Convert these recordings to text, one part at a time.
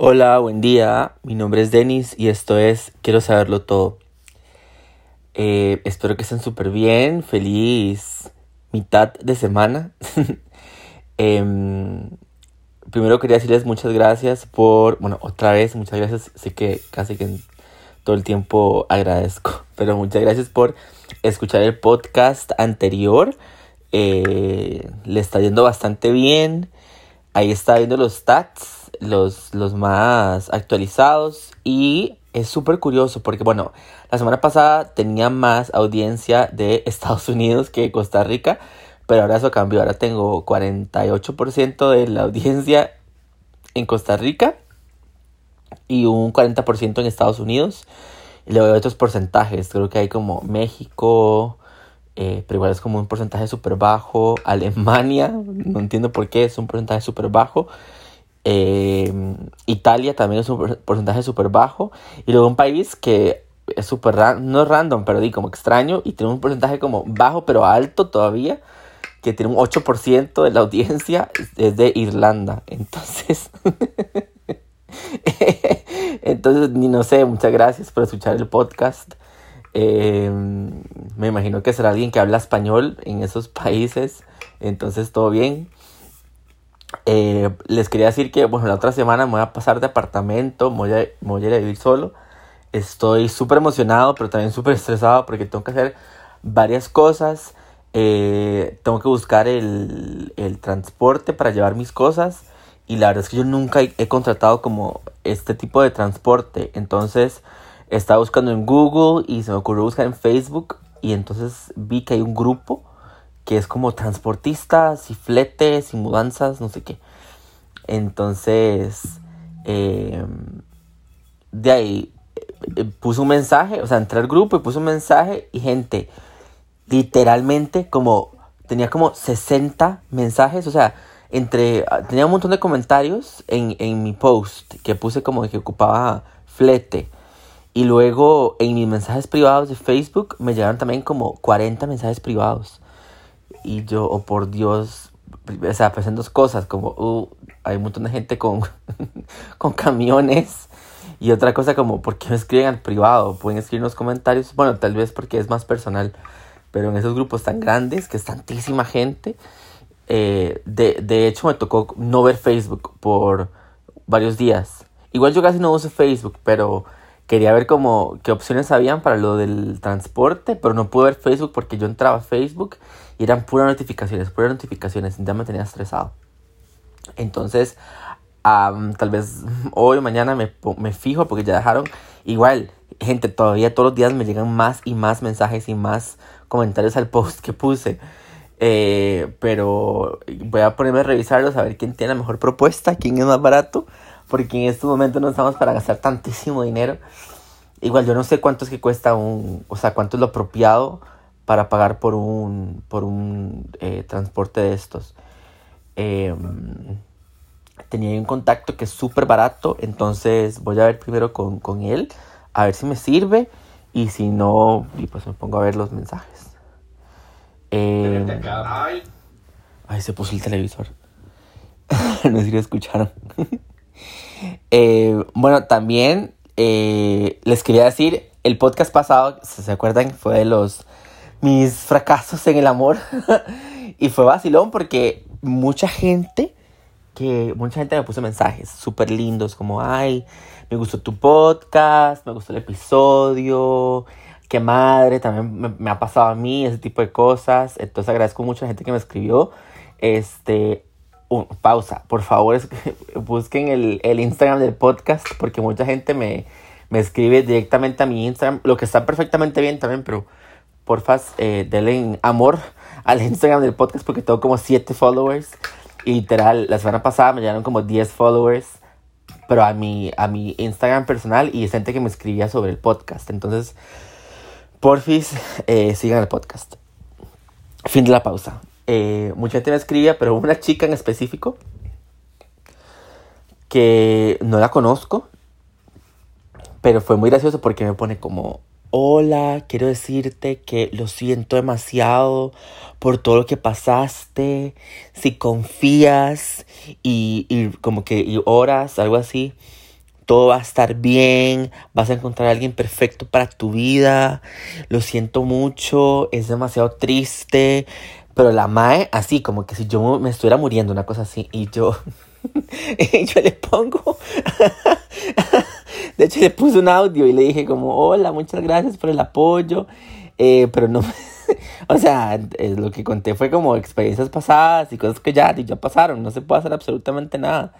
Hola, buen día. Mi nombre es Denis y esto es Quiero saberlo todo. Eh, espero que estén súper bien. Feliz mitad de semana. Em, primero quería decirles muchas gracias por, bueno, otra vez, muchas gracias. Sé que casi que todo el tiempo agradezco, pero muchas gracias por escuchar el podcast anterior. Eh, le está yendo bastante bien. Ahí está viendo los stats los, los más actualizados y es súper curioso porque, bueno, la semana pasada tenía más audiencia de Estados Unidos que de Costa Rica, pero ahora eso cambió, ahora tengo 48% de la audiencia en Costa Rica y un 40% en Estados Unidos. Y luego hay otros porcentajes, creo que hay como México, eh, pero igual es como un porcentaje súper bajo. Alemania, no entiendo por qué es un porcentaje súper bajo. Eh, Italia también es un porcentaje súper bajo. Y luego un país que es súper, no es random, pero como extraño y tiene un porcentaje como bajo pero alto todavía, que tiene un 8% de la audiencia, es de Irlanda. Entonces, entonces, ni no sé, muchas gracias por escuchar el podcast. Eh, me imagino que será alguien que habla español en esos países, entonces todo bien. Eh, les quería decir que, bueno, la otra semana me voy a pasar de apartamento, me voy a, voy a ir a vivir solo. Estoy súper emocionado, pero también súper estresado porque tengo que hacer varias cosas. Eh, tengo que buscar el, el, transporte para llevar mis cosas. Y la verdad es que yo nunca he, contratado como este tipo de transporte. Entonces estaba buscando en Google y se me ocurrió buscar en Facebook. Y entonces vi que hay un grupo que es como transportistas y fletes y mudanzas, no sé qué. Entonces, em, de ahí eh, puse un mensaje, o sea, entré al grupo y puse un mensaje y gente, literalmente como, tenía como 60 mensajes, o sea, entre, tenía un montón de comentarios en, en mi post que puse como que ocupaba flete. Y luego en mis mensajes privados de Facebook me llegaron también como 40 mensajes privados. Y yo, oh por Dios, o sea, pasan dos cosas, como uh, hay un montón de gente con, con camiones. Y otra cosa como, ¿por qué me escriben al privado? Pueden escribir en los comentarios. Bueno, tal vez porque es más personal. Pero en esos grupos tan grandes, que es tantísima gente. Eh, de, de hecho, me tocó no ver Facebook por varios días. Igual yo casi no uso Facebook, pero quería ver como qué opciones habían para lo del transporte, pero no pude ver Facebook porque yo entraba a Facebook y eran puras notificaciones, puras notificaciones, ya me tenía estresado. Entonces, tal vez hoy o mañana me, me fijo porque ya dejaron igual, gente, todavía todos los días me llegan más y más mensajes y más comentarios al post que puse. Eh, pero voy a ponerme a revisarlos a ver quién tiene la mejor propuesta, quién es más barato porque en estos momentos no estamos para gastar tantísimo dinero. Igual yo no sé cuánto es que cuesta un, o sea, cuánto es lo apropiado para pagar por un, por un eh, transporte de estos. Em, tenía un contacto que es súper barato, entonces voy a ver primero con, con, él, a ver si me sirve y si no, pues me pongo a ver los mensajes. Eh, ay, se puso el televisor. no sé si lo escucharon. Eh, bueno, también eh, les quería decir, el podcast pasado, si se acuerdan, fue de los mis fracasos en el amor. y fue vacilón porque mucha gente, que mucha gente me puso mensajes súper lindos como, ay, me gustó tu podcast, me gustó el episodio, qué madre, también me, ha pasado a mí ese tipo de cosas. Entonces agradezco mucho a la gente que me escribió. Este, pausa, por favor, busquen el, el, Instagram del podcast porque mucha gente me, me, escribe directamente a mi Instagram, lo que está perfectamente bien también, pero porfa, eh, denle amor al Instagram del podcast porque tengo como 7 followers. Y literal, la semana pasada me llegaron como 10 followers, pero a mi, a mi Instagram personal y gente que me escribía sobre el podcast. Entonces, porfis, eh, sigan el podcast. Fin de la pausa. Eh, mucha gente me escribía, pero una chica en específico que no la conozco, pero fue muy gracioso porque me pone como, hola, quiero decirte que lo siento demasiado por todo lo que pasaste, si confías y, y como que y oras, algo así, todo va a estar bien, vas a encontrar a alguien perfecto para tu vida, lo siento mucho, es demasiado triste, pero la Mae, así como que si yo me estuviera muriendo, una cosa así, y yo, y yo le pongo, de hecho le puse un audio y le dije como, hola, muchas gracias por el apoyo, eh, pero no, o sea, eh, lo que conté fue como experiencias pasadas y cosas que ya, ya pasaron, no se puede hacer absolutamente nada.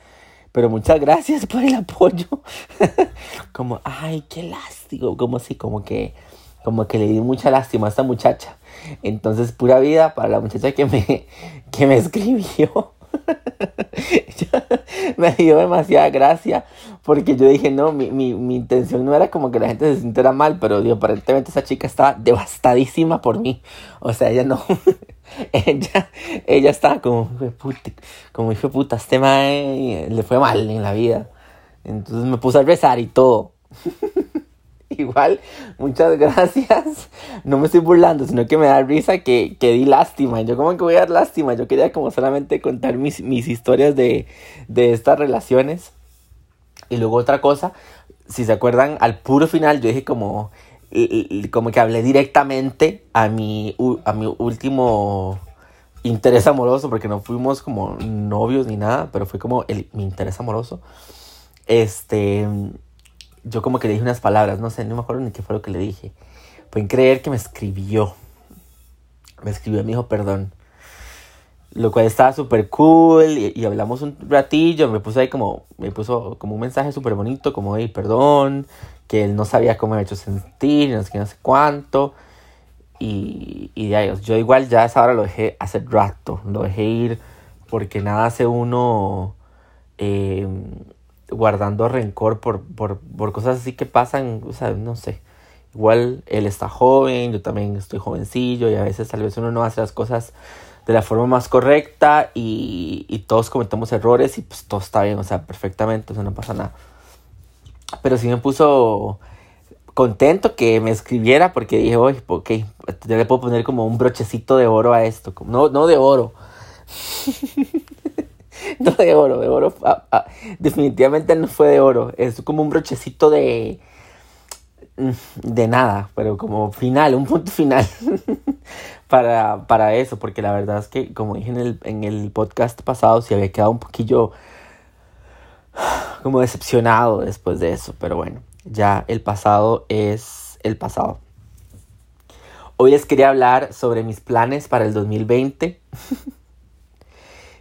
Pero muchas gracias por el apoyo. como, ay, qué lástima. Como así, como que, como que le di mucha lástima a esta muchacha. Entonces, pura vida para la muchacha que me, que me escribió. me dio demasiada gracia porque yo dije, no, mi, mi, mi, intención no era como que la gente se sintiera mal, pero digo, aparentemente esa chica estaba devastadísima por mí. O sea, ella no, ella, ella estaba como, puta, como hijo puta, este mae le fue mal en la vida. Entonces me puse a rezar y todo. Igual, muchas gracias. No me estoy burlando, sino que me da risa que, que di lástima. Yo como que voy a dar lástima. Yo quería como solamente contar mis, mis historias de, de estas relaciones. Y luego otra cosa, si se acuerdan, al puro final yo dije como, como que hablé directamente a mi, a mi último interés amoroso, porque no fuimos como novios ni nada, pero fue como el, mi interés amoroso. Este, yo como que le dije unas palabras, no sé, no me acuerdo ni qué fue lo que le dije. Pueden creer que me escribió. Me escribió, me dijo perdón. Lo cual estaba súper cool y, hablamos un ratillo. Me puso ahí como, me puso como un mensaje súper bonito, como, hey, perdón, que él no sabía cómo me había hecho sentir, no sé qué, no sé cuánto. Y, y de yo igual ya esa hora lo dejé hace rato, lo dejé ir porque nada hace uno eh, guardando rencor por, por, por cosas así que pasan, o sea, no sé. Igual él está joven, yo también estoy jovencillo y a veces tal vez uno no hace las cosas de la forma más correcta y, todos cometemos errores y pues todo está bien, o sea, perfectamente, o sea, no pasa nada. Pero sí me puso contento que me escribiera porque dije, oye, ok, ya le puedo poner como un brochecito de oro a esto. No, no de oro. no de oro, de oro. Ah, ah, definitivamente no fue de oro. Es como un brochecito de. De nada, pero como final, un punto final para, para eso, porque la verdad es que, como dije en el, en el podcast pasado, si había quedado un poquillo como decepcionado después de eso, pero bueno, ya el pasado es el pasado. Hoy les quería hablar sobre mis planes para el 2020.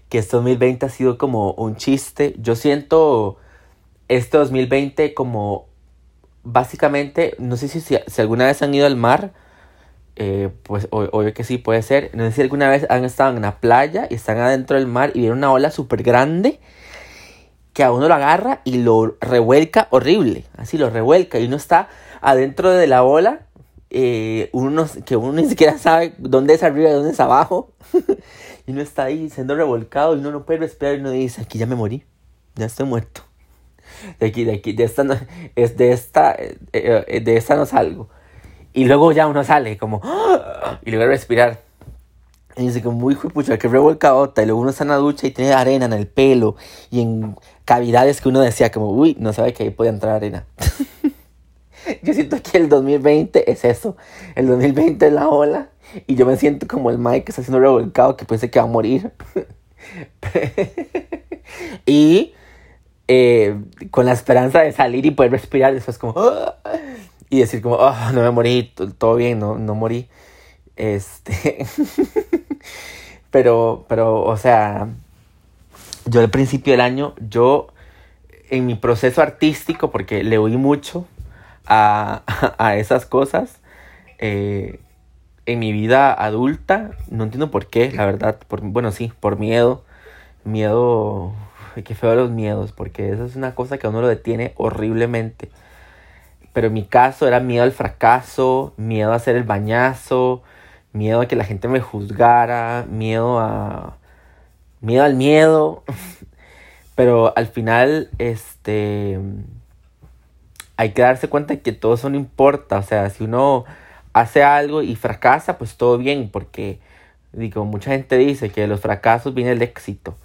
que este 2020 ha sido como un chiste. Yo siento este 2020 como básicamente, no sé si, si, alguna vez han ido al mar, eh, pues obvio que sí puede ser. No sé si alguna vez han estado en una playa y están adentro del mar y vieron una ola súper grande que a uno lo agarra y lo revuelca horrible. Así lo revuelca y uno está adentro de la ola. Eh, uno que uno ni siquiera sabe dónde es arriba y dónde es abajo. y uno está ahí siendo revolcado y uno no puede respirar y uno dice, aquí ya me morí, ya estoy muerto. De aquí, de aquí, de esta no, es de esta, eh, eh, de esta no salgo. Y luego ya uno sale como, y luego a respirar. Y dice como, muy pucha, que revolcadota. Y luego uno está en la ducha y tiene arena en el pelo y en cavidades que uno decía como, uy, no sabe que ahí puede entrar arena. Yo siento que el 2020 es eso. El 2020 es la ola y yo me siento como el Mike que está haciendo revolcado que pensé que va a morir. y eh, con la esperanza de salir y poder respirar después como... Ah", y decir como, oh, no me morí, todo bien, no, no morí. Este... pero, pero, o sea, yo al principio del año, yo en mi proceso artístico, porque le oí mucho a, a esas cosas, eh, en mi vida adulta, no entiendo por qué, la verdad, por, bueno, sí, por miedo, miedo, qué feo los miedos, porque eso es una cosa que a uno lo detiene horriblemente. Pero en mi caso era miedo al fracaso, miedo a hacer el bañazo, miedo a que la gente me juzgara, miedo a... miedo al miedo. Pero al final, este... Hay que darse cuenta que todo eso no importa, o sea, si uno hace algo y fracasa, pues todo bien, porque digo, mucha gente dice que de los fracasos viene el éxito.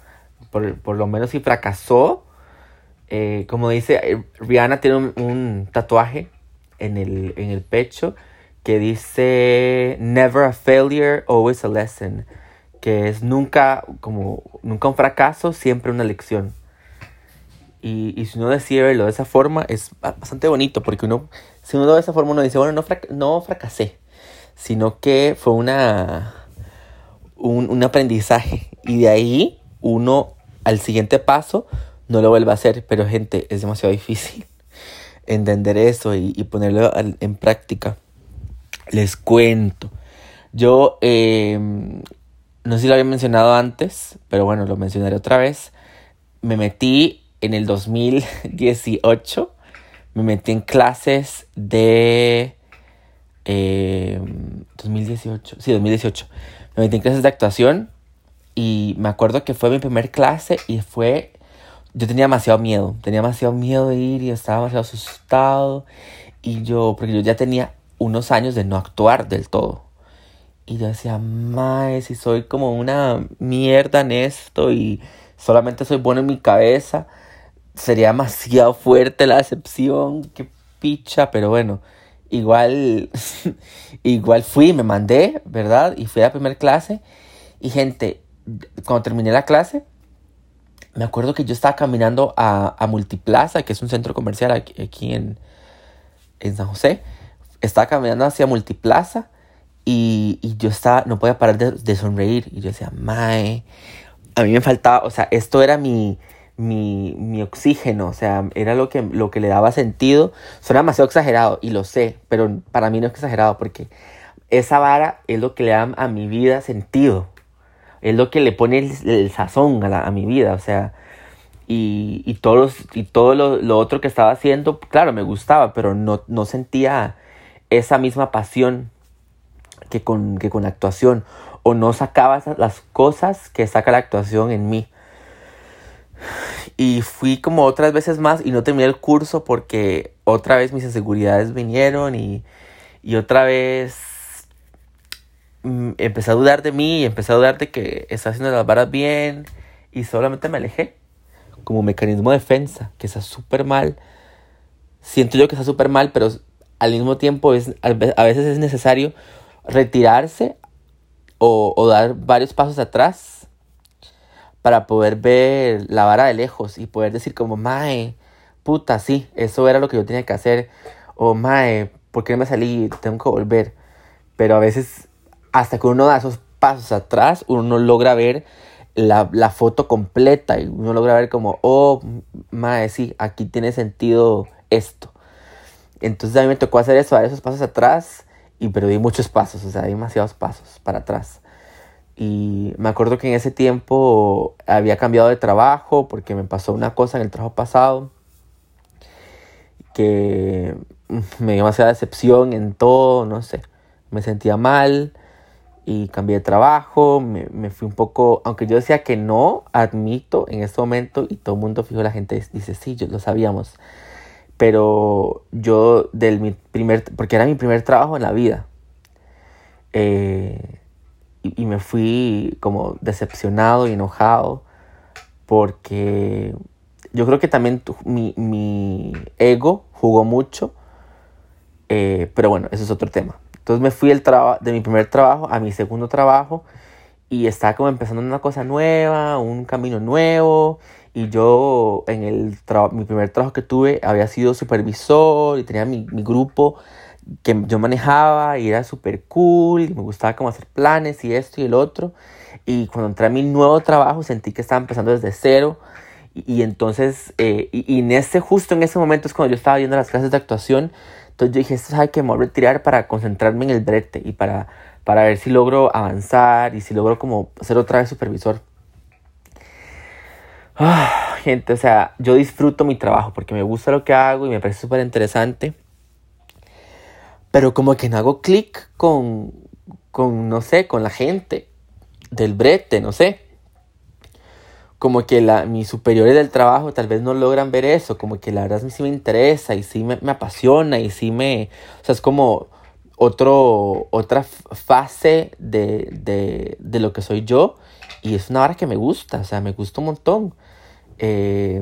Por, lo menos si fracasó, Eh, como dice, eh, Rihanna tiene un, un tatuaje en el, en el pecho que dice Never a failure, always a lesson. Que es nunca, como, nunca un fracaso, siempre una lección. Y, si uno decide verlo de esa forma, es bastante bonito, porque uno, si uno lo ve de esa forma, uno dice, bueno, no, no fracasé, sino que fue una, un, un aprendizaje. Y de ahí uno al siguiente paso no lo vuelve a hacer, pero gente, es demasiado difícil entender eso y, ponerlo en práctica. Les cuento. Yo, eh, no sé si lo había mencionado antes, pero bueno, lo mencionaré otra vez. Me metí en el 2018, me metí en clases de... Eh, 2018, sí, 2018. Me metí en clases de actuación y me acuerdo que fue mi primer clase y fue... Yo tenía demasiado miedo, tenía demasiado miedo de ir y estaba demasiado asustado. Y yo, porque yo ya tenía unos años de no actuar del todo. Y yo decía, mae, si soy como una mierda en esto y solamente soy bueno en mi cabeza, sería demasiado fuerte la decepción, qué picha, pero bueno, igual, igual fui, me mandé, ¿verdad? Y fui a la primera clase. Y gente, cuando terminé la clase, me acuerdo que yo estaba caminando a, a Multiplaza, que es un centro comercial aquí, aquí en, en San José estaba caminando hacia Multiplaza y, y yo estaba, no podía parar de, de, sonreír. Y yo decía, mae, a mí me faltaba, o sea, esto era mi, mi, mi oxígeno, o sea, era lo que, lo que le daba sentido. Suena demasiado exagerado y lo sé, pero para mí no es exagerado porque esa vara es lo que le da a mi vida sentido. Es lo que le pone el, sazón a, la, a, mi vida, o sea, y, y, todos, y todo lo, lo, otro que estaba haciendo, claro, me gustaba, pero no, no sentía esa misma pasión que con, que con actuación o no sacaba las cosas que saca la actuación en mí. Y fui como otras veces más y no terminé el curso porque otra vez mis inseguridades vinieron y, y otra vez mm, empecé a dudar de mí y empecé a dudar de que estaba haciendo las varas bien y solamente me alejé como mecanismo de defensa, que está súper mal. Siento yo que está súper mal, pero al mismo tiempo es, a veces es necesario retirarse o, o, dar varios pasos atrás para poder ver la vara de lejos y poder decir como, mae, puta, sí, eso era lo que yo tenía que hacer. O, mae, ¿por qué no me salí? Tengo que volver. Pero a veces, hasta que uno da esos pasos atrás, uno no logra ver la, la foto completa y uno logra ver como, oh, mae, sí, aquí tiene sentido esto. Entonces a mí me tocó hacer eso, dar esos pasos atrás y perdí muchos pasos, o sea, demasiados pasos para atrás. Y me acuerdo que en ese tiempo había cambiado de trabajo porque me pasó una cosa en el trabajo pasado que me dio demasiada decepción en todo, no sé, me sentía mal y cambié de trabajo, me, me, fui un poco, aunque yo decía que no, admito en este momento y todo el mundo fijo, la gente dice, sí, yo lo sabíamos, pero yo del mi primer, porque era mi primer trabajo en la vida, eh, y, me fui como decepcionado y enojado porque yo creo que también mi, mi, ego jugó mucho, eh, pero bueno, eso es otro tema. Entonces me fui el de mi primer trabajo a mi segundo trabajo y estaba como empezando una cosa nueva, un camino nuevo y yo en el mi primer trabajo que tuve había sido supervisor y tenía mi, mi grupo que yo manejaba y era súper cool y me gustaba como hacer planes y esto y el otro. Y cuando entré a mi nuevo trabajo sentí que estaba empezando desde cero. Y, y entonces, eh, y, y, en ese, justo en ese momento es cuando yo estaba viendo las clases de actuación. Entonces yo dije, esto sabe que me voy a retirar para concentrarme en el brete y para, para ver si logro avanzar y si logro como ser otra vez supervisor. Oh, gente, o sea, yo disfruto mi trabajo porque me gusta lo que hago y me parece súper interesante. Pero como que no hago clic con, con, no sé, con la gente del brete, no sé. Como que la, mis superiores del trabajo tal vez no logran ver eso, como que la verdad sí me interesa y sí me, me apasiona y sí me... O sea, es como otro, otra fase de, de, de lo que soy yo y es una hora que me gusta, o sea, me gusta un montón. Eh,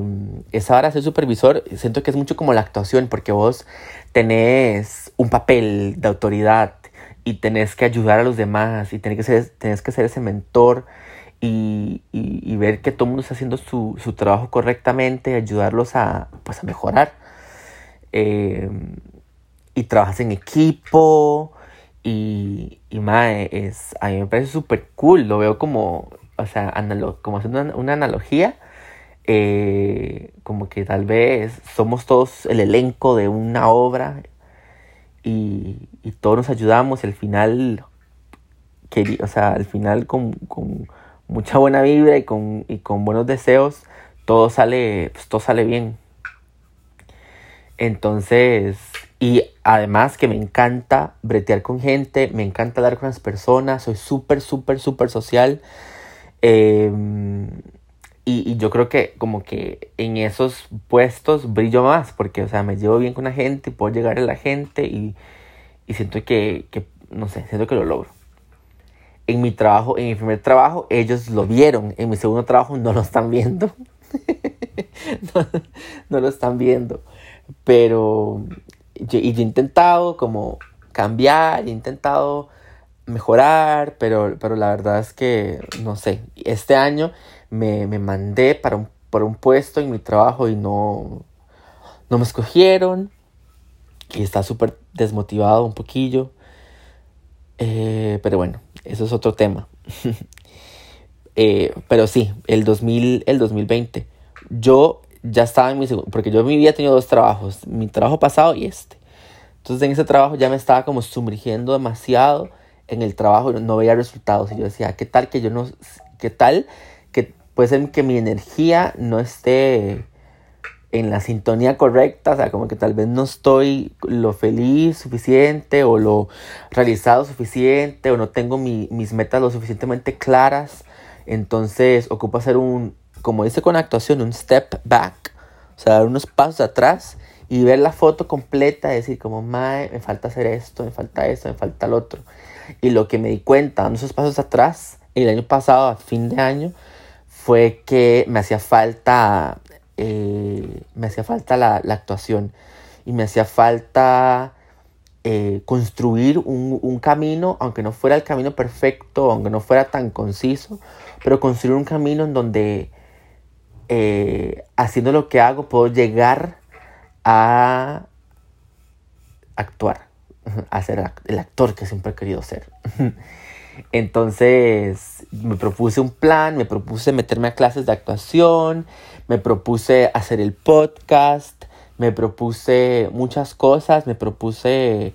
esa hora ser supervisor, siento que es mucho como la actuación, porque vos tenés un papel de autoridad y tenés que ayudar a los demás y tenés que ser, tenés que ser ese mentor y, y, ver que todo el mundo está haciendo su, su trabajo correctamente, ayudarlos a, pues, a mejorar. Eh, y trabajas en equipo y, y mae, es, a mí me parece súper cool, lo veo como, o sea, como haciendo una, analogía, eh, como que tal vez somos todos el elenco de una obra y, y todos nos ayudamos y al final, o sea, al final con, con mucha buena vibra y con, y con buenos deseos, todo sale, pues, todo sale bien. Entonces, y además que me encanta bretear con gente, me encanta hablar con las personas, soy súper, súper, súper social. Em, y, yo creo que como que en esos puestos brillo más, porque, o sea, me llevo bien con la gente, puedo llegar a la gente y, y siento que, que, no sé, siento que lo logro. En mi trabajo, en mi primer trabajo, ellos lo vieron, en mi segundo trabajo no lo están viendo. no, lo están viendo. Pero yo, y he intentado como cambiar, he intentado mejorar, pero, pero la verdad es que, no sé, este año me, me mandé para un, por un puesto en mi trabajo y no, no me escogieron. Y está súper desmotivado un poquillo. Eh, pero bueno, eso es otro tema. eh, pero sí, el, 2000, el 2020. Yo ya estaba en mi segundo, porque yo en mi vida he tenido dos trabajos, mi trabajo pasado y este. Entonces en ese trabajo ya me estaba como sumergiendo demasiado en el trabajo no veía resultados. Y yo decía, ¿qué tal que yo no, qué tal puede ser que mi energía no esté en la sintonía correcta, o sea, como que tal vez no estoy lo feliz suficiente o lo realizado suficiente o no tengo mis metas lo suficientemente claras. Entonces ocupo hacer un, como dice con actuación, un step back, o sea, dar unos pasos atrás y ver la foto completa, y decir como, mae, me falta hacer esto, me falta esto, me falta el otro. Y lo que me di cuenta dando esos pasos atrás, el año pasado, a fin de año, fue que me hacía falta, eh, me hacía falta la, la, actuación y me hacía falta eh, construir un, un camino, aunque no fuera el camino perfecto, aunque no fuera tan conciso, pero construir un camino en donde eh, haciendo lo que hago puedo llegar a actuar, a ser el actor que siempre he querido ser. Entonces me propuse un plan, me propuse meterme a clases de actuación, me propuse hacer el podcast, me propuse muchas cosas, me propuse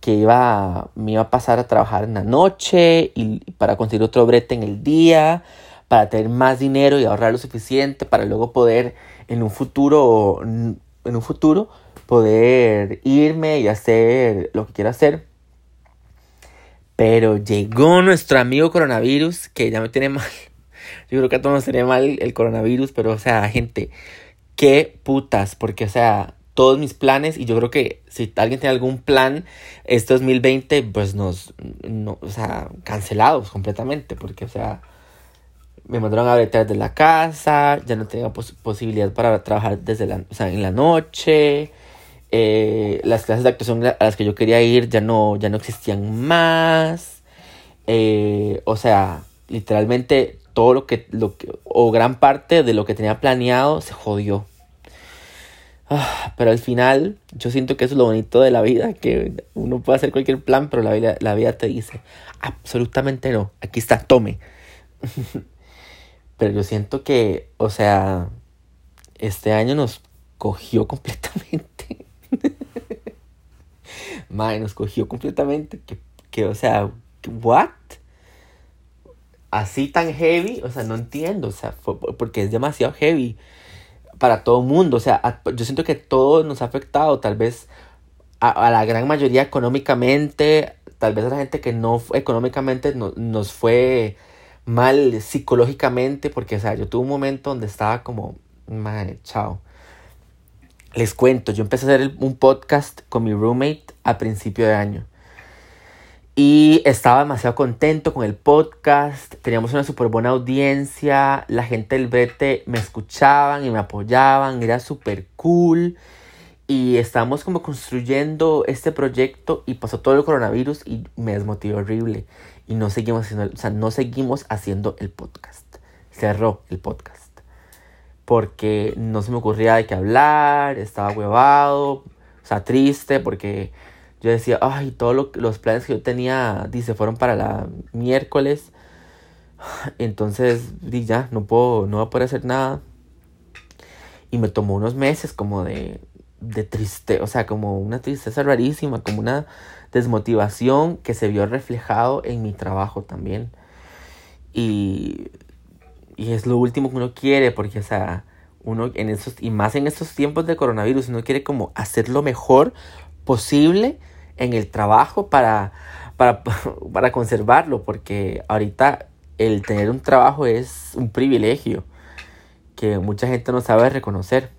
que iba, me iba a pasar a trabajar en la noche y para conseguir otro brete en el día, para tener más dinero y ahorrar lo suficiente para luego poder en un futuro, en un futuro, poder irme y hacer lo que quiera hacer. Pero llegó nuestro amigo coronavirus, que ya me tiene mal. Yo creo que a todos nos tiene mal el coronavirus, pero o sea, gente, qué putas, porque o sea, todos mis planes, y yo creo que si alguien tiene algún plan este 2020, pues nos, no, o sea, cancelados completamente, porque o sea, me mandaron a detrás de la casa, ya no tenía posibilidad para trabajar desde la, o sea, en la noche. Eh, las clases de actuación a las que yo quería ir ya no, ya no existían más. Eh, o sea, literalmente todo lo que, lo que, o gran parte de lo que tenía planeado se jodió. Ah, pero al final, yo siento que eso es lo bonito de la vida, que uno puede hacer cualquier plan, pero la vida, la vida te dice, absolutamente no, aquí está, tome. Pero yo siento que, o sea, este año nos cogió completamente. Madre, nos cogió completamente. Que, que, o sea, ¿what? Así tan heavy, o sea, no entiendo, o sea, porque es demasiado heavy para todo el mundo, o sea, yo siento que todo nos ha afectado, tal vez a, la gran mayoría económicamente, tal vez a la gente que no económicamente no, nos fue mal psicológicamente, porque, o sea, yo tuve un momento donde estaba como, madre, chao. Les cuento, yo empecé a hacer un podcast con mi roommate a principio de año. Y estaba demasiado contento con el podcast, teníamos una súper buena audiencia, la gente del brete me escuchaban y me apoyaban, era súper cool. Y estábamos como construyendo este proyecto y pasó todo el coronavirus y me desmotivó horrible. Y no seguimos haciendo, o sea, no seguimos haciendo el podcast. Cerró el podcast. Porque no se me ocurría de qué hablar, estaba huevado, o sea, triste porque yo decía, ay, todos los planes que yo tenía, dice, fueron para la miércoles. Entonces, di ya, no puedo, no voy a poder hacer nada. Y me tomó unos meses como de, de triste, o sea, como una tristeza rarísima, como una desmotivación que se vio reflejado en mi trabajo también. Y, y es lo último que uno quiere, porque, o sea, uno en esos, y más en estos tiempos de coronavirus, uno quiere como hacer lo mejor posible en el trabajo para, para, para conservarlo, porque ahorita el tener un trabajo es un privilegio que mucha gente no sabe reconocer.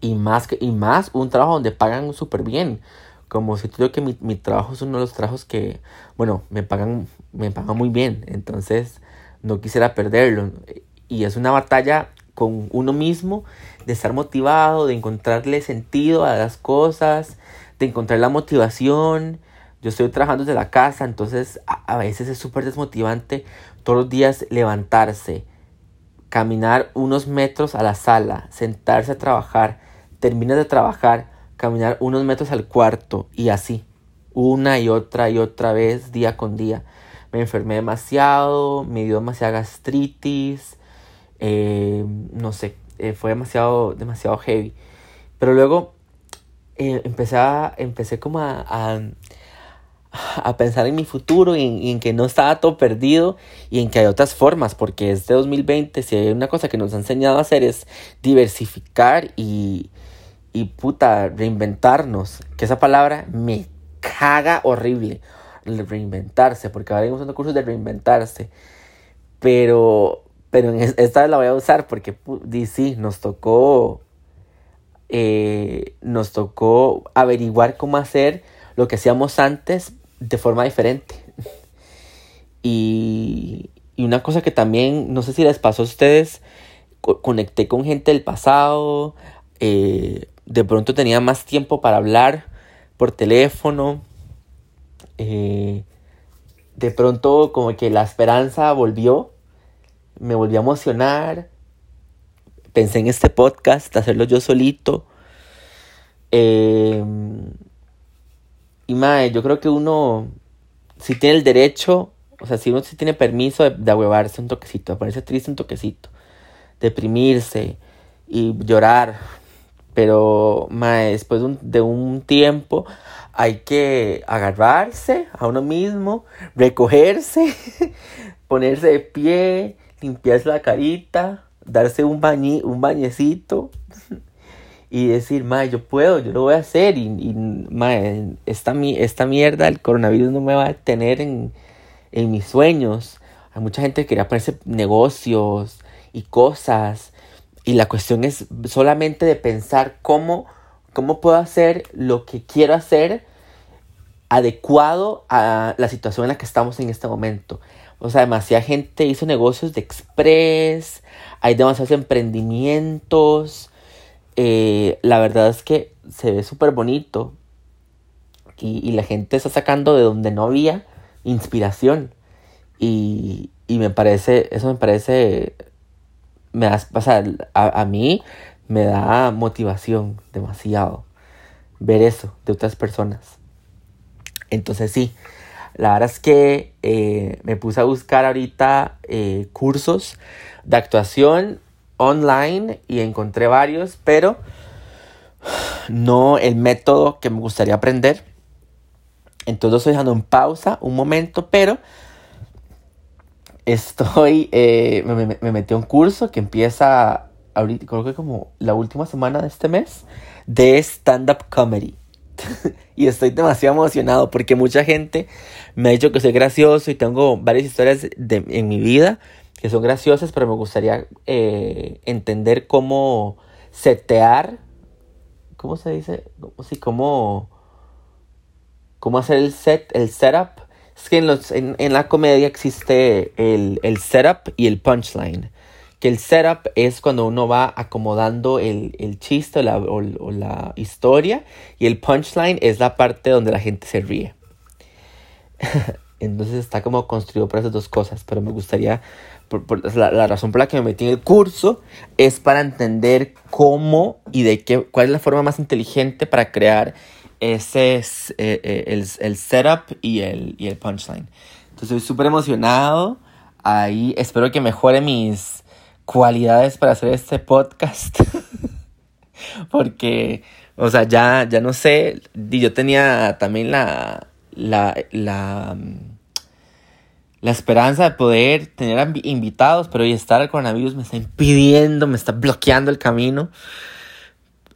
Y más, y más un trabajo donde pagan súper bien. Como si digo que mi, mi, trabajo es uno de los trabajos que, bueno, me pagan, me pagan muy bien. Entonces, no quisiera perderlo. Y es una batalla con uno mismo de estar motivado, de encontrarle sentido a las cosas, de encontrar la motivación. Yo estoy trabajando desde la casa, entonces a, veces es súper desmotivante todos los días levantarse, caminar unos metros a la sala, sentarse a trabajar, terminas de trabajar, caminar unos metros al cuarto y así, una y otra y otra vez, día con día. Me enfermé demasiado, me dio demasiada gastritis, eh, no sé, eh, fue demasiado, demasiado heavy. Pero luego eh, empecé, a, empecé como a, a, pensar en mi futuro y en, que no estaba todo perdido y en que hay otras formas, porque este 2020, si hay una cosa que nos ha enseñado a hacer es diversificar y, y puta, reinventarnos, que esa palabra me caga horrible, reinventarse, porque ahora hay un cursos de reinventarse, pero, pero en esta la voy a usar porque sí, nos tocó eh, nos tocó averiguar cómo hacer lo que hacíamos antes de forma diferente. y, una cosa que también, no sé si les pasó a ustedes, conecté con gente del pasado, eh, de pronto tenía más tiempo para hablar por teléfono, eh, de pronto como que la esperanza volvió, me volvió a emocionar, pensé en este podcast, hacerlo yo solito. Em, y mae, yo creo que uno, si tiene el derecho, o sea, si uno si tiene permiso de, de ahuevarse un toquecito, de ponerse triste un toquecito, deprimirse y llorar, pero mae, después de un tiempo hay que agarrarse a uno mismo, recogerse, ponerse de pie, limpiarse la carita, darse un, bañi, un bañecito y decir, ma, yo puedo, yo lo voy a hacer y, y esta, esta mierda, el coronavirus no me va a detener en, en mis sueños. Hay mucha gente que quería ponerse negocios y cosas y la cuestión es solamente de pensar cómo, cómo puedo hacer lo que quiero hacer adecuado a la situación en la que estamos en este momento. O sea, demasiada gente hizo negocios de express, hay demasiados emprendimientos. Eh, la verdad es que se ve súper bonito y, la gente está sacando de donde no había inspiración. Y, y me parece, eso me parece, me da, o sea, a, a mí me da motivación demasiado ver eso de otras personas. Entonces sí, la verdad es que eh, me puse a buscar ahorita eh, cursos de actuación online y encontré varios, pero no el método que me gustaría aprender. Entonces estoy dejando en pausa un momento, pero estoy, eh, me, me, metí a un curso que empieza ahorita, creo que como la última semana de este mes, de stand-up comedy. y estoy demasiado emocionado porque mucha gente me ha dicho que soy gracioso y tengo varias historias de, en mi vida que son graciosas, pero me gustaría eh, entender cómo setear, ¿cómo se dice? Sí, cómo cómo hacer el set, el setup. Es que en, los, en, la comedia existe el, el, setup y el punchline. Que el setup es cuando uno va acomodando el, el chiste o la, o la historia. Y el punchline es la parte donde la gente se ríe. Entonces está como construido por esas dos cosas. Pero me gustaría, la, razón por la que me metí en el curso es para entender cómo y de qué, cuál es la forma más inteligente para crear ese es eh, eh, el, el, setup y el, y el punchline. Entonces estoy súper emocionado. Ahí espero que mejore mis cualidades para hacer este podcast. Porque, o sea, ya, ya no sé. Yo tenía también la, la, la, la esperanza de poder tener invitados, pero hoy estar el coronavirus me está impidiendo, me está bloqueando el camino.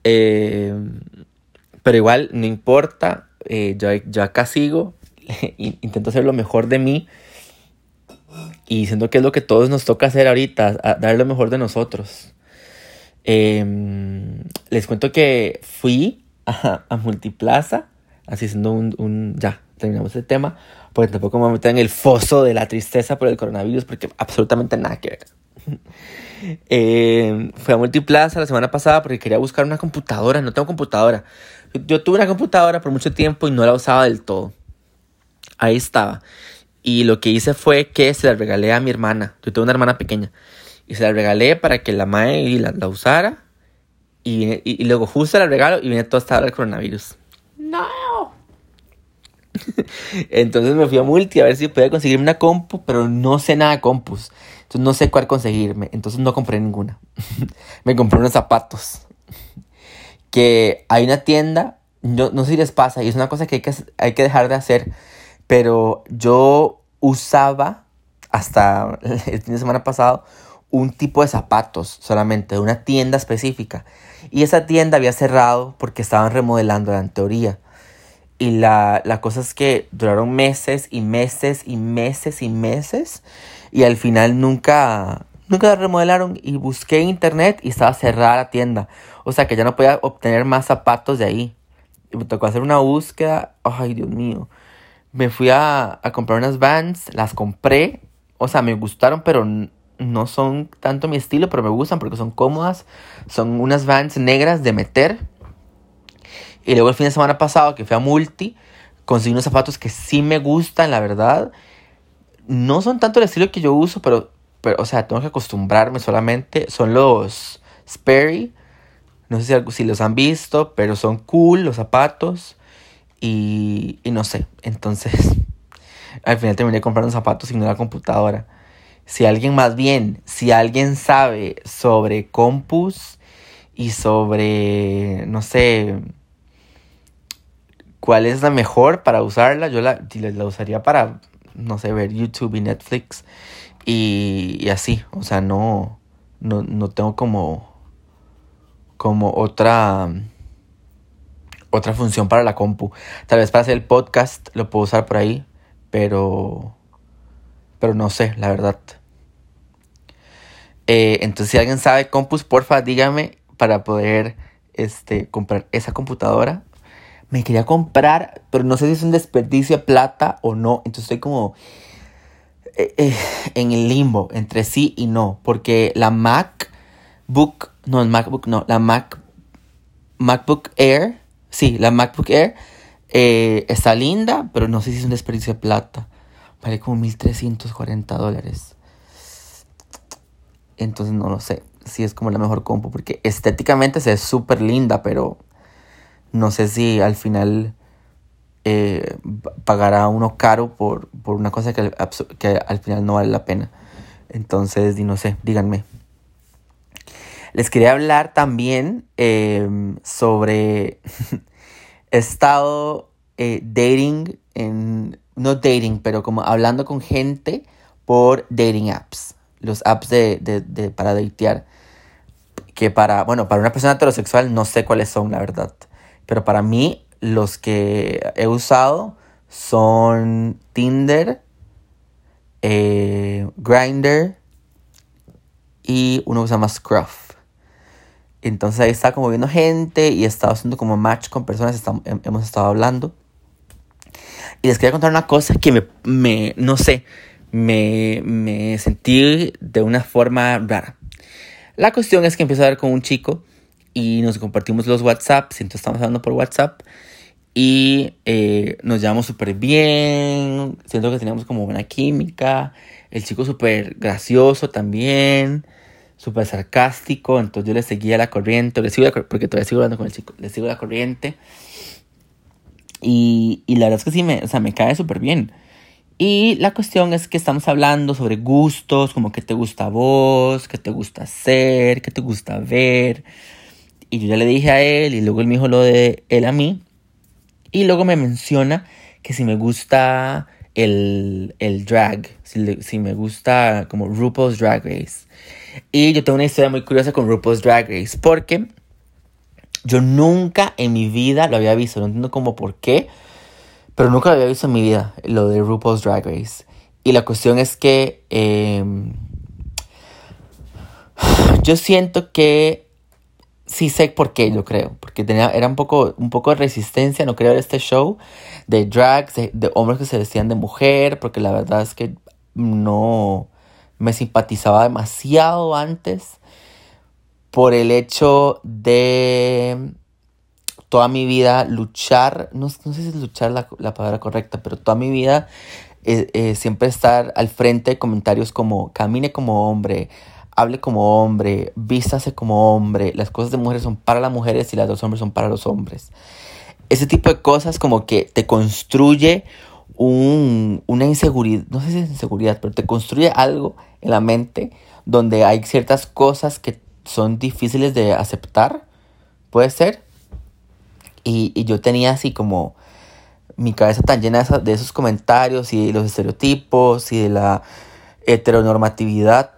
Eh, pero igual, no importa, eh, yo, yo, acá sigo, intento hacer lo mejor de mí y siento que es lo que todos nos toca hacer ahorita, dar lo mejor de nosotros. Em, les cuento que fui a, a Multiplaza, así siendo un, un, ya, terminamos el tema, porque tampoco me voy a meter en el foso de la tristeza por el coronavirus, porque absolutamente nada que ver. eh, fui a Multiplaza la semana pasada porque quería buscar una computadora, no tengo computadora. Yo tuve una computadora por mucho tiempo y no la usaba del todo. Ahí estaba. Y lo que hice fue que se la regalé a mi hermana. Yo tengo una hermana pequeña. Y se la regalé para que la madre la, la usara. Y, y, luego justo la regalo y viene toda esta hora del coronavirus. No. Entonces me fui a Multi a ver si podía conseguirme una compu, pero no sé nada de compus. Entonces no sé cuál conseguirme. Entonces no compré ninguna. me compré unos zapatos. que hay una tienda, no, no sé si les pasa, y es una cosa que hay, que hay que dejar de hacer. Pero yo usaba hasta el fin de semana pasado un tipo de zapatos solamente, de una tienda específica. Y esa tienda había cerrado porque estaban remodelando en teoría. Y la, la cosa es que duraron meses y meses y meses y meses. Y al final nunca, nunca la remodelaron. Y busqué en internet y estaba cerrada la tienda. O sea que ya no podía obtener más zapatos de ahí. Me tocó hacer una búsqueda. Ay, Dios mío. Me fui a, a comprar unas Vans. Las compré. O sea, me gustaron, pero no son tanto mi estilo, pero me gustan porque son cómodas. Son unas Vans negras de meter y luego el fin de semana pasado que fui a Multi, conseguí unos zapatos que sí me gustan, la verdad. No son tanto el estilo que yo uso, pero, pero o sea, tengo que acostumbrarme solamente. Son los Sperry. No sé si, si los han visto, pero son cool los zapatos. Y, y no sé, entonces al final terminé comprando zapatos y no la computadora. Si alguien más bien, si alguien sabe sobre compus y sobre, no sé, cuál es la mejor para usarla. Yo la, la usaría para, no sé, ver YouTube y Netflix y, así. O sea, no, no, tengo como, como otra, otra función para la compu. Tal vez para hacer el podcast lo puedo usar por ahí, pero, pero no sé, la verdad. Eh, entonces, si alguien sabe compus, porfa, dígame para poder este, comprar esa computadora me quería comprar, pero no sé si es un desperdicio de plata o no. Entonces estoy como eh, eh, en el limbo entre sí y no. Porque la MacBook, no, el MacBook, no, la Mac, MacBook Air, sí, la MacBook Air eh, está linda, pero no sé si es un desperdicio de plata. Vale como 1340 dólares. Entonces no lo sé si es como la mejor compu, porque estéticamente se ve súper linda, pero no sé si al final eh, pagará uno caro por, una cosa que, que, al final no vale la pena. Entonces, no sé, díganme. Les quería hablar también em, sobre... he estado eh, dating. No dating, pero como hablando con gente por dating apps. Los apps de, de para datear. Que para, bueno, para una persona heterosexual no sé cuáles son, la verdad. Pero para mí, los que he usado son Tinder, eh, Grinder y uno que se llama Scruff. Entonces ahí está como viendo gente y he estado haciendo como match con personas, hemos estado hablando. Y les quería contar una cosa que me, me no sé, me, me sentí de una forma rara. La cuestión es que empecé a hablar con un chico y nos compartimos los WhatsApps, entonces estamos hablando por WhatsApp y eh, nos llevamos súper bien, siento que teníamos como buena química, el chico súper gracioso también, súper sarcástico, entonces yo le seguía la corriente, le sigo porque todavía sigo hablando con el chico, le sigo la corriente y, la verdad es que sí, me, o sea, me cae súper bien. Y la cuestión es que estamos hablando sobre gustos, como qué te gusta a vos, qué te gusta hacer, qué te gusta ver. Y yo ya le dije a él y luego él me dijo lo de él a mí. Y luego me menciona que si me gusta el, el drag, si, si, me gusta como RuPaul's Drag Race. Y yo tengo una historia muy curiosa con RuPaul's Drag Race porque yo nunca en mi vida lo había visto, no entiendo cómo por qué pero nunca lo había visto en mi vida, lo de RuPaul's Drag Race. Y la cuestión es que em, yo siento que sí sé por qué, yo creo. Porque tenía, era un poco, un poco de resistencia, no quería ver este show de drags, de, de, hombres que se vestían de mujer, porque la verdad es que no me simpatizaba demasiado antes por el hecho de toda mi vida luchar, no, sé si es luchar la, la, palabra correcta, pero toda mi vida eh, eh, siempre estar al frente de comentarios como camine como hombre, hable como hombre, vístase como hombre, las cosas de mujeres son para las mujeres y las dos hombres son para los hombres. Ese tipo de cosas como que te construye un, una inseguridad, no sé si es inseguridad, pero te construye algo en la mente donde hay ciertas cosas que son difíciles de aceptar, puede ser, y, yo tenía así como mi cabeza tan llena de, esos comentarios y los estereotipos y de la heteronormatividad.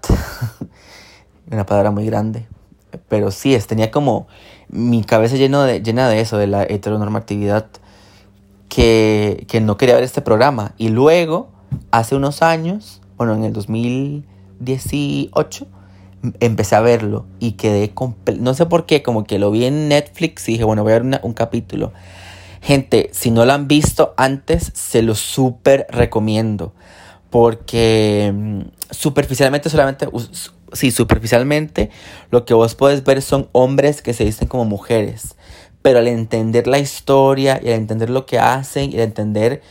Una palabra muy grande. Pero sí, es, tenía como mi cabeza lleno de, llena de eso, de la heteronormatividad, que, que no quería ver este programa. Y luego, hace unos años, bueno, en el 2018, empecé a verlo y quedé no sé por qué, como que lo vi en Netflix y dije, bueno, voy a ver un capítulo. Gente, si no lo han visto antes, se lo súper recomiendo. Porque mm, superficialmente solamente, sí, superficialmente lo que vos puedes ver son hombres que se visten como mujeres. Pero al entender la historia y al entender lo que hacen y al entender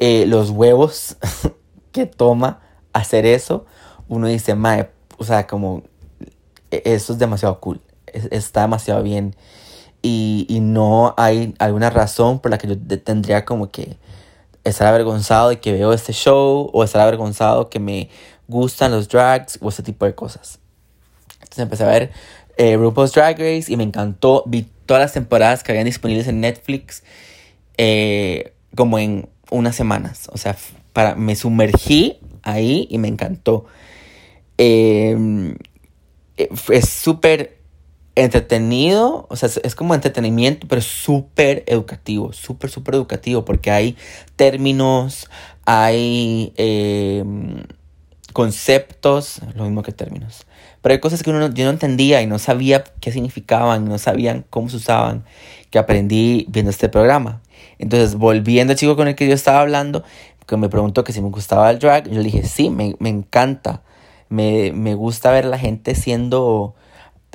eh, los huevos que toma hacer eso, uno dice, mae, o sea, como e, eso es demasiado cool, está demasiado bien y, y, no hay alguna razón por la que yo tendría como que estar avergonzado de que veo este show o estar avergonzado que me gustan los drags o ese tipo de cosas. Entonces empecé a ver eh, RuPaul's Drag Race y me encantó, vi todas las temporadas que habían disponibles en Netflix eh, como en unas semanas, o sea, para, me sumergí ahí y me encantó. Eh, es súper entretenido, o sea, es como entretenimiento, pero súper educativo, súper, súper educativo, porque hay términos, hay em, conceptos, lo mismo que términos, pero hay cosas que uno, yo no entendía y no sabía qué significaban, no sabían cómo se usaban, que aprendí viendo este programa. Entonces, volviendo al chico con el que yo estaba hablando, que me preguntó que si me gustaba el drag, yo le dije, sí, me, me encanta. Me, me gusta ver la gente siendo,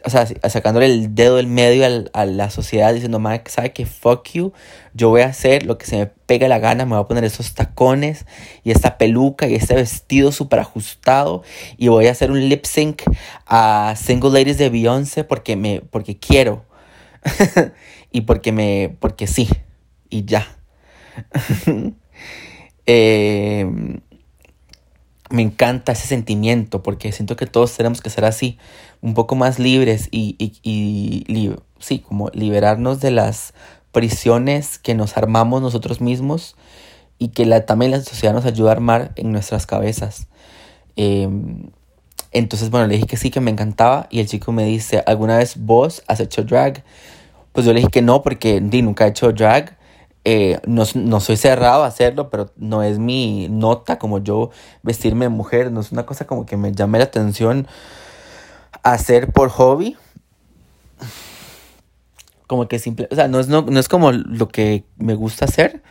o sea, sacándole el dedo del medio a la sociedad diciendo, Mike, ¿sabe que Fuck you. Yo voy a hacer lo que se me pegue la gana, me voy a poner esos tacones y esta peluca y este vestido súper ajustado y voy a hacer un lip sync a Single Ladies de Beyoncé porque, me, porque quiero. y porque me, porque sí. Y ya. eh, me encanta ese sentimiento porque siento que todos tenemos que ser así, un poco más libres y, y, y sí, como liberarnos de las prisiones que nos armamos nosotros mismos y que la, también la sociedad nos ayuda a armar en nuestras cabezas. Em, entonces, bueno, le dije que sí, que me encantaba y el chico me dice, ¿alguna vez vos has hecho drag? Pues yo le dije que no porque di, nunca he hecho drag eh, no, soy cerrado a hacerlo, pero no es mi nota como yo vestirme de mujer. No es una cosa como que me llame la atención hacer por hobby. Como que simple, o sea, no es, no, es como lo que me gusta hacer.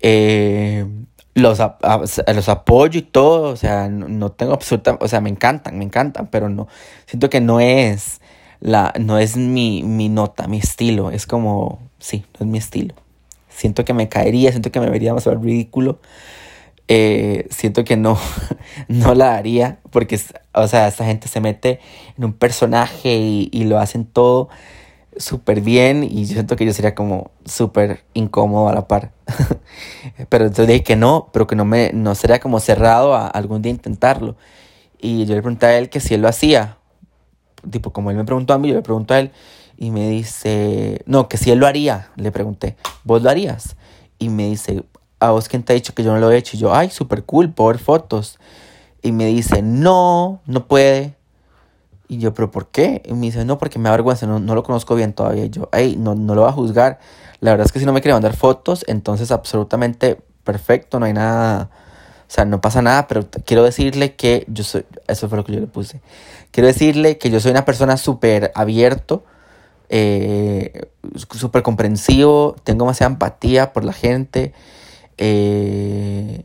Eh, los, los apoyo y todo, o sea, no, tengo absoluta, o sea, me encantan, me encantan, pero no, siento que no es la, no es mi, mi nota, mi estilo, es como, sí, no es mi estilo. Siento que me caería, siento que me vería más ridículo. Eh, siento que no, no la haría porque, o sea, esta gente se mete en un personaje y, y lo hacen todo súper bien y yo siento que yo sería como súper incómodo a la par. pero entonces dije que no, pero que no me no sería como cerrado a algún día intentarlo. Y yo le pregunté a él que si él lo hacía. Tipo, como él me preguntó a mí, yo le pregunto a él y me dice, no, que si él lo haría, le pregunté, ¿vos lo harías? Y me dice, ¿a vos quién te ha dicho que yo no lo he hecho? Y yo, ay, súper cool, por fotos. Y me dice, no, no puede. Y yo, ¿pero por qué? Y me dice, no, porque me da vergüenza, no, no lo conozco bien todavía. Y yo, ay, no, no lo va a juzgar. La verdad es que si no me quiere mandar fotos, entonces absolutamente perfecto, no hay nada, o sea, no pasa nada, pero quiero decirle que yo soy, eso fue lo que yo le puse. Quiero decirle que yo soy una persona súper abierto, eh, súper comprensivo, tengo demasiada empatía por la gente. Eh,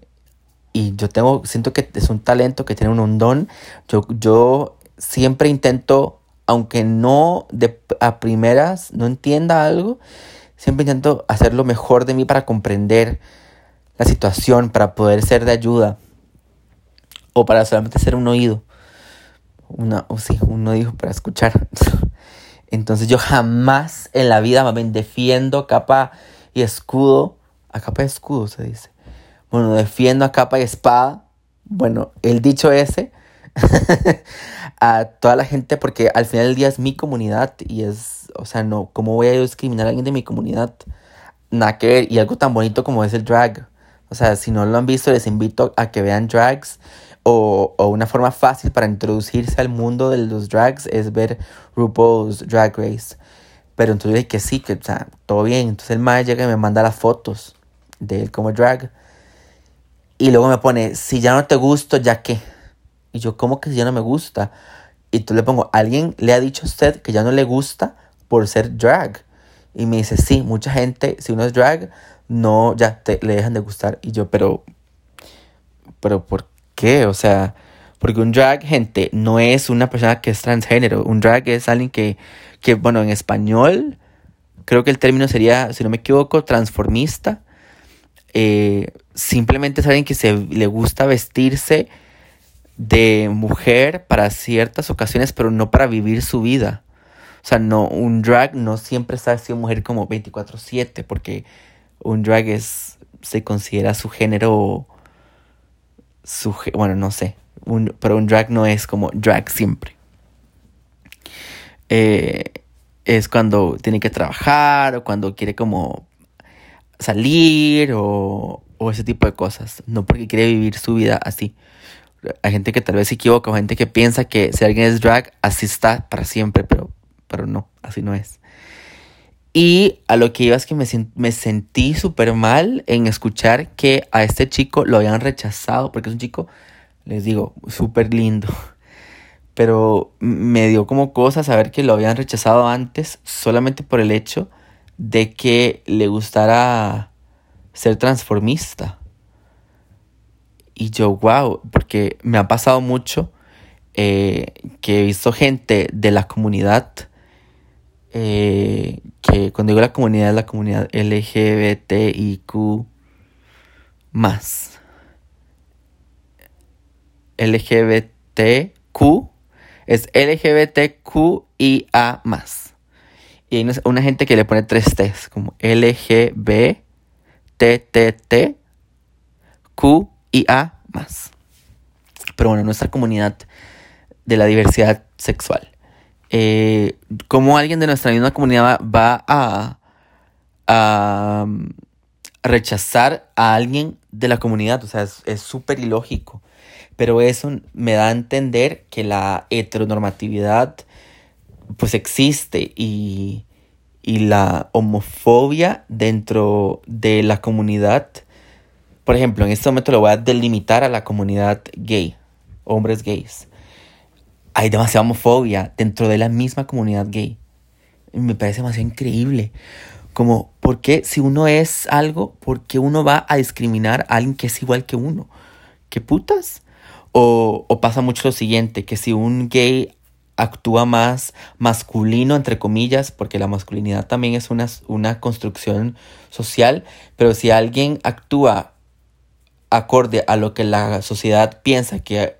y yo tengo, siento que es un talento, que tiene un, don. Yo, yo siempre intento, aunque no de, a primeras no entienda algo, siempre intento hacer lo mejor de mí para comprender la situación, para poder ser de ayuda o para solamente ser un oído. Una, o sí, un oído para escuchar. Entonces yo jamás en la vida me defiendo capa y escudo. A capa y escudo se dice. Bueno, defiendo a capa y espada. Bueno, el dicho ese a toda la gente porque al final del día es mi comunidad y es, o sea, no, ¿cómo voy a discriminar a alguien de mi comunidad? Nada que ver, y algo tan bonito como es el drag. O sea, si no lo han visto, les invito a que vean drags. O, o una forma fácil para introducirse al mundo de los drags es ver RuPaul's Drag Race. Pero entonces dije que sí, que o sea, todo bien. Entonces el mae llega y me manda las fotos de él como drag. Y luego me pone, si ya no te gusto, ¿ya qué? Y yo, ¿cómo que ya no me gusta? Y tú le pongo, ¿alguien le ha dicho a usted que ya no le gusta por ser drag? Y me dice, sí, mucha gente, si uno es drag, no, ya te, le dejan de gustar. Y yo, pero, pero ¿por qué? O sea, porque un drag, gente, no es una persona que es transgénero. Un drag es alguien que, que bueno, en español, creo que el término sería, si no me equivoco, transformista. Eh, simplemente es alguien que se le gusta vestirse de mujer para ciertas ocasiones, pero no para vivir su vida. O sea, no, un drag no siempre está siendo mujer como 24/7, porque un drag es, se considera su género, su, bueno, no sé, un, pero un drag no es como drag siempre. Eh, es cuando tiene que trabajar o cuando quiere como salir o, o ese tipo de cosas, no porque quiere vivir su vida así. Hay gente que tal vez se equivoca o gente que piensa que si alguien es drag, así está para siempre, pero, pero no, así no es. Y a lo que iba es que me, me sentí súper mal en escuchar que a este chico lo habían rechazado, porque es un chico, les digo, súper lindo. Pero me dio como cosa saber que lo habían rechazado antes solamente por el hecho de que le gustara ser transformista. Y yo, wow, porque me ha pasado mucho eh, que he visto gente de la comunidad, eh, que cuando digo la comunidad es la comunidad LGBTIQ más. LGBTQ es LGBTQIA más. Y hay una gente que le pone tres T's, como LGBTTQ y A más. Pero bueno, nuestra comunidad de la diversidad sexual. Eh, ¿Cómo alguien de nuestra misma comunidad va a, a rechazar a alguien de la comunidad? O sea, es súper ilógico. Pero eso me da a entender que la heteronormatividad pues existe y, y la homofobia dentro de la comunidad por ejemplo, en este momento lo voy a delimitar a la comunidad gay, hombres gays. Hay demasiada homofobia dentro de la misma comunidad gay. Me parece demasiado increíble. Como ¿por qué si uno es algo, por qué uno va a discriminar a alguien que es igual que uno? ¿Qué putas? O, o pasa mucho lo siguiente, que si un gay actúa más masculino, entre comillas, porque la masculinidad también es una, una construcción social, pero si alguien actúa acorde a lo que la sociedad piensa que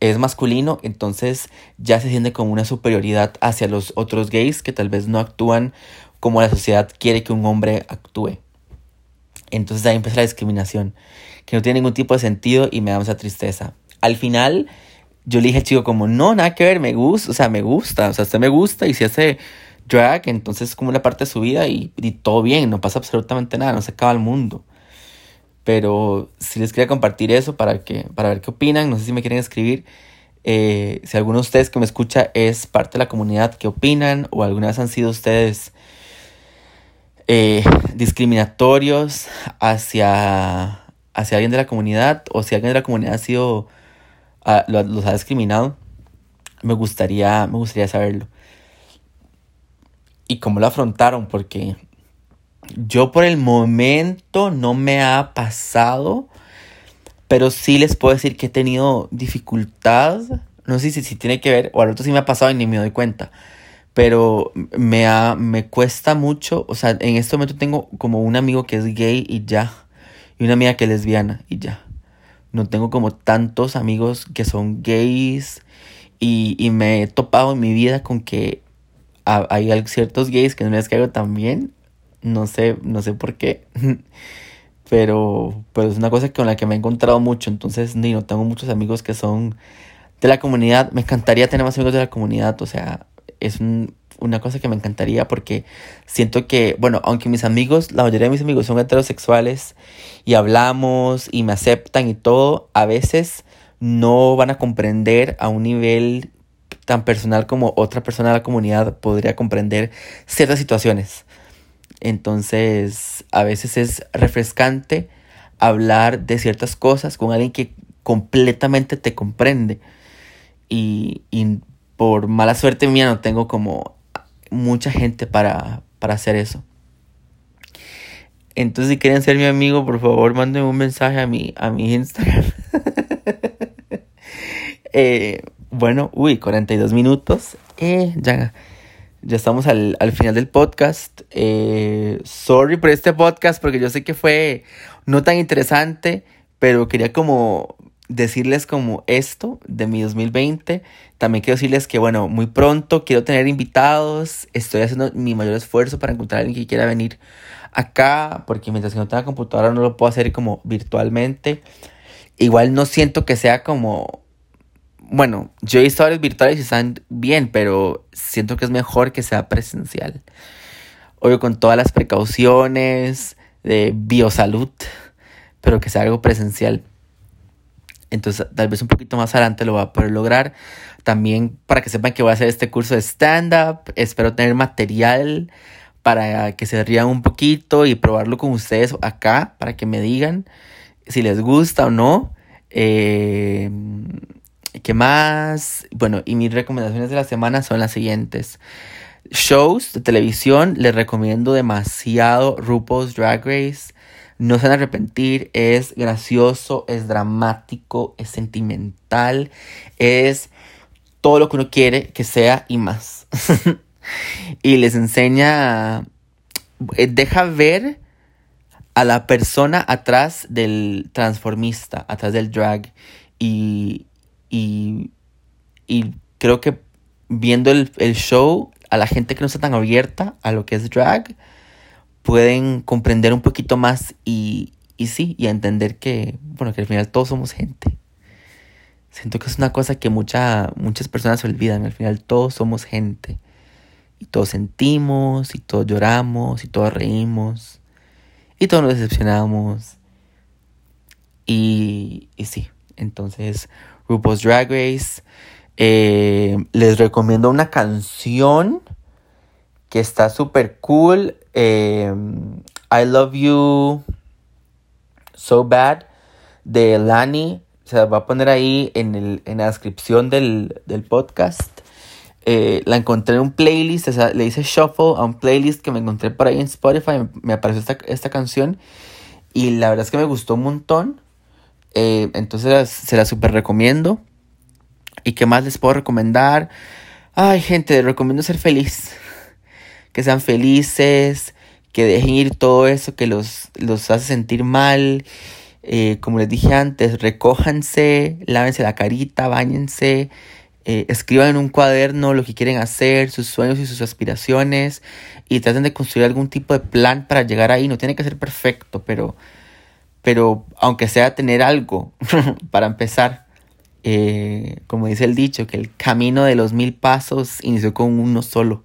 es masculino, entonces ya se siente como una superioridad hacia los otros gays que tal vez no actúan como la sociedad quiere que un hombre actúe. Entonces ahí empieza la discriminación, que no tiene ningún tipo de sentido y me da mucha tristeza. Al final, yo le dije al chico como, no, nada que ver, me gusta, o sea, me gusta, o sea, usted me gusta y si hace drag, entonces es como una parte de su vida y, y todo bien, no pasa absolutamente nada, no se acaba el mundo. Pero si les quería compartir eso para, que, para ver qué opinan, no sé si me quieren escribir. Eh, si alguno de ustedes que me escucha es parte de la comunidad, ¿qué opinan? O alguna vez han sido ustedes eh, discriminatorios hacia, hacia alguien de la comunidad o si alguien de la comunidad ha sido Ah, los ha discriminado, me gustaría, me gustaría saberlo. Y cómo lo afrontaron, porque yo por el momento no me ha pasado, pero sí les puedo decir que he tenido dificultad. No sé si, si tiene que ver, o al otro sí me ha pasado y ni me doy cuenta. Pero me, ha, me cuesta mucho, o sea, en este momento tengo como un amigo que es gay y ya, y una amiga que es lesbiana y ya no tengo como tantos amigos que son gays y, me he topado en mi vida con que hay ciertos gays que no les caigo tan bien. No sé, no sé por qué. pero, pero es una cosa con la que me he encontrado mucho. Entonces, ni no tengo muchos amigos que son de la comunidad. Me encantaría tener más amigos de la comunidad. O sea, es un, una cosa que me encantaría porque siento que, bueno, aunque mis amigos, la mayoría de mis amigos son heterosexuales y hablamos y me aceptan y todo, a veces no van a comprender a un nivel tan personal como otra persona de la comunidad podría comprender ciertas situaciones. Entonces, a veces es refrescante hablar de ciertas cosas con alguien que completamente te comprende. Y, y por mala suerte mía no tengo como mucha gente para, hacer eso. Entonces, si quieren ser mi amigo, por favor, mándenme un mensaje a mi, a mi Instagram. Eh, bueno, uy, 42 minutos. Eh, ya, ya estamos al, final del podcast. Eh, sorry por este podcast, porque yo sé que fue no tan interesante, pero quería como decirles como esto de mi 2020. También quiero decirles que, bueno, muy pronto quiero tener invitados. Estoy haciendo mi mayor esfuerzo para encontrar a alguien que quiera venir acá, porque mientras que no tenga computadora no lo puedo hacer como virtualmente. Igual no siento que sea como... Bueno, yo he visto varios virtuales y están bien, pero siento que es mejor que sea presencial. Obvio con todas las precauciones de biosalud, pero que sea algo presencial. Entonces, tal vez un poquito más adelante lo voy a poder lograr. También para que sepan que voy a hacer este curso de stand-up. Espero tener material para que se rían un poquito y probarlo con ustedes acá para que me digan si les gusta o no. Eh, ¿Qué más? Bueno, y mis recomendaciones de la semana son las siguientes. Shows de televisión, les recomiendo demasiado RuPaul's Drag Race no se van a arrepentir, es gracioso, es dramático, es sentimental, es todo lo que uno quiere que sea y más. y les enseña, eh, deja ver a la persona atrás del transformista, atrás del drag. Y, y, y creo que viendo el, el show, a la gente que no está tan abierta a lo que es drag, pueden comprender un poquito más y, y sí, y entender que, bueno, que al final todos somos gente. Siento que es una cosa que mucha, muchas personas olvidan. Al final todos somos gente. Y todos sentimos, y todos lloramos, y todos reímos, y todos nos decepcionamos. Y, y sí, entonces, RuPaul's Drag Race. Eh, les recomiendo una canción que está súper cool. Em, I Love You So Bad de Lani. Se va a poner ahí en, el, en la descripción del, podcast. Eh, la encontré en un playlist, le hice shuffle a un playlist que me encontré por ahí en Spotify. Me apareció esta, esta canción y la verdad es que me gustó un montón. Eh, entonces se la super recomiendo. ¿Y qué más les puedo recomendar? Ay, gente, les recomiendo ser feliz. Que sean felices, que dejen ir todo eso que los, los hace sentir mal. Eh, como les dije antes, recójanse, lávense la carita, bañense, eh, escriban en un cuaderno lo que quieren hacer, sus sueños y sus aspiraciones y traten de construir algún tipo de plan para llegar ahí. No tiene que ser perfecto, pero, pero aunque sea tener algo para empezar. Eh, como dice el dicho, que el camino de los mil pasos inició con uno solo.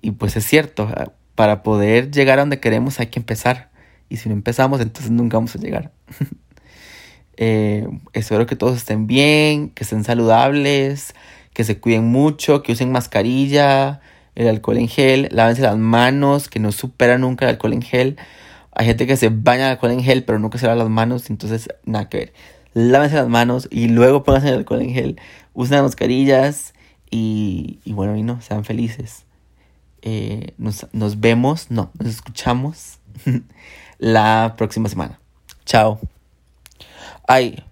Y pues es cierto, para poder llegar a donde queremos hay que empezar. Y si no empezamos, entonces nunca vamos a llegar. Eh, espero que todos estén bien, que estén saludables, que se cuiden mucho, que usen mascarilla, el alcohol en gel, lávense las manos, que no supera nunca el alcohol en gel. Hay gente que se baña alcohol en gel, pero nunca se lava las manos, entonces nada que ver. Lávense las manos y luego pónganse el alcohol en gel. Usen las mascarillas y, bueno, y no, sean felices. Eh, nos, nos vemos, no, nos escuchamos la próxima semana. Chao. Ay,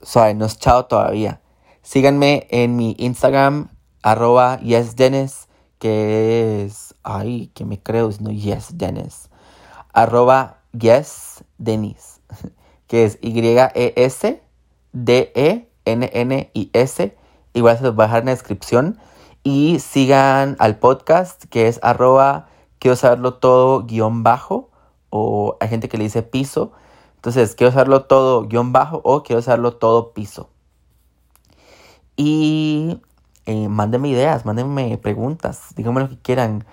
sorry, no es chao todavía. Síganme en mi Instagram, arroba yesdennis, que es, ay, que me creo, no yesdennis. Arroba yesdennis, que es Y-E-S-D-E-N-N-I-S. Igual se los voy a dejar en la descripción. Y sigan al podcast que es arroba quiero saberlo todo guion bajo o hay gente que le dice piso. Entonces quiero saberlo todo guion bajo o quiero saberlo todo piso. Y eh, mándenme ideas, mándenme preguntas, díganme lo que quieran.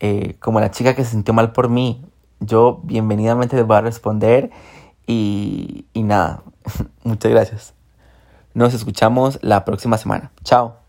Eh, como la chica que se sintió mal por mí, yo bienvenidamente les voy a responder. Y, y nada, muchas gracias. Nos escuchamos la próxima semana. Chao.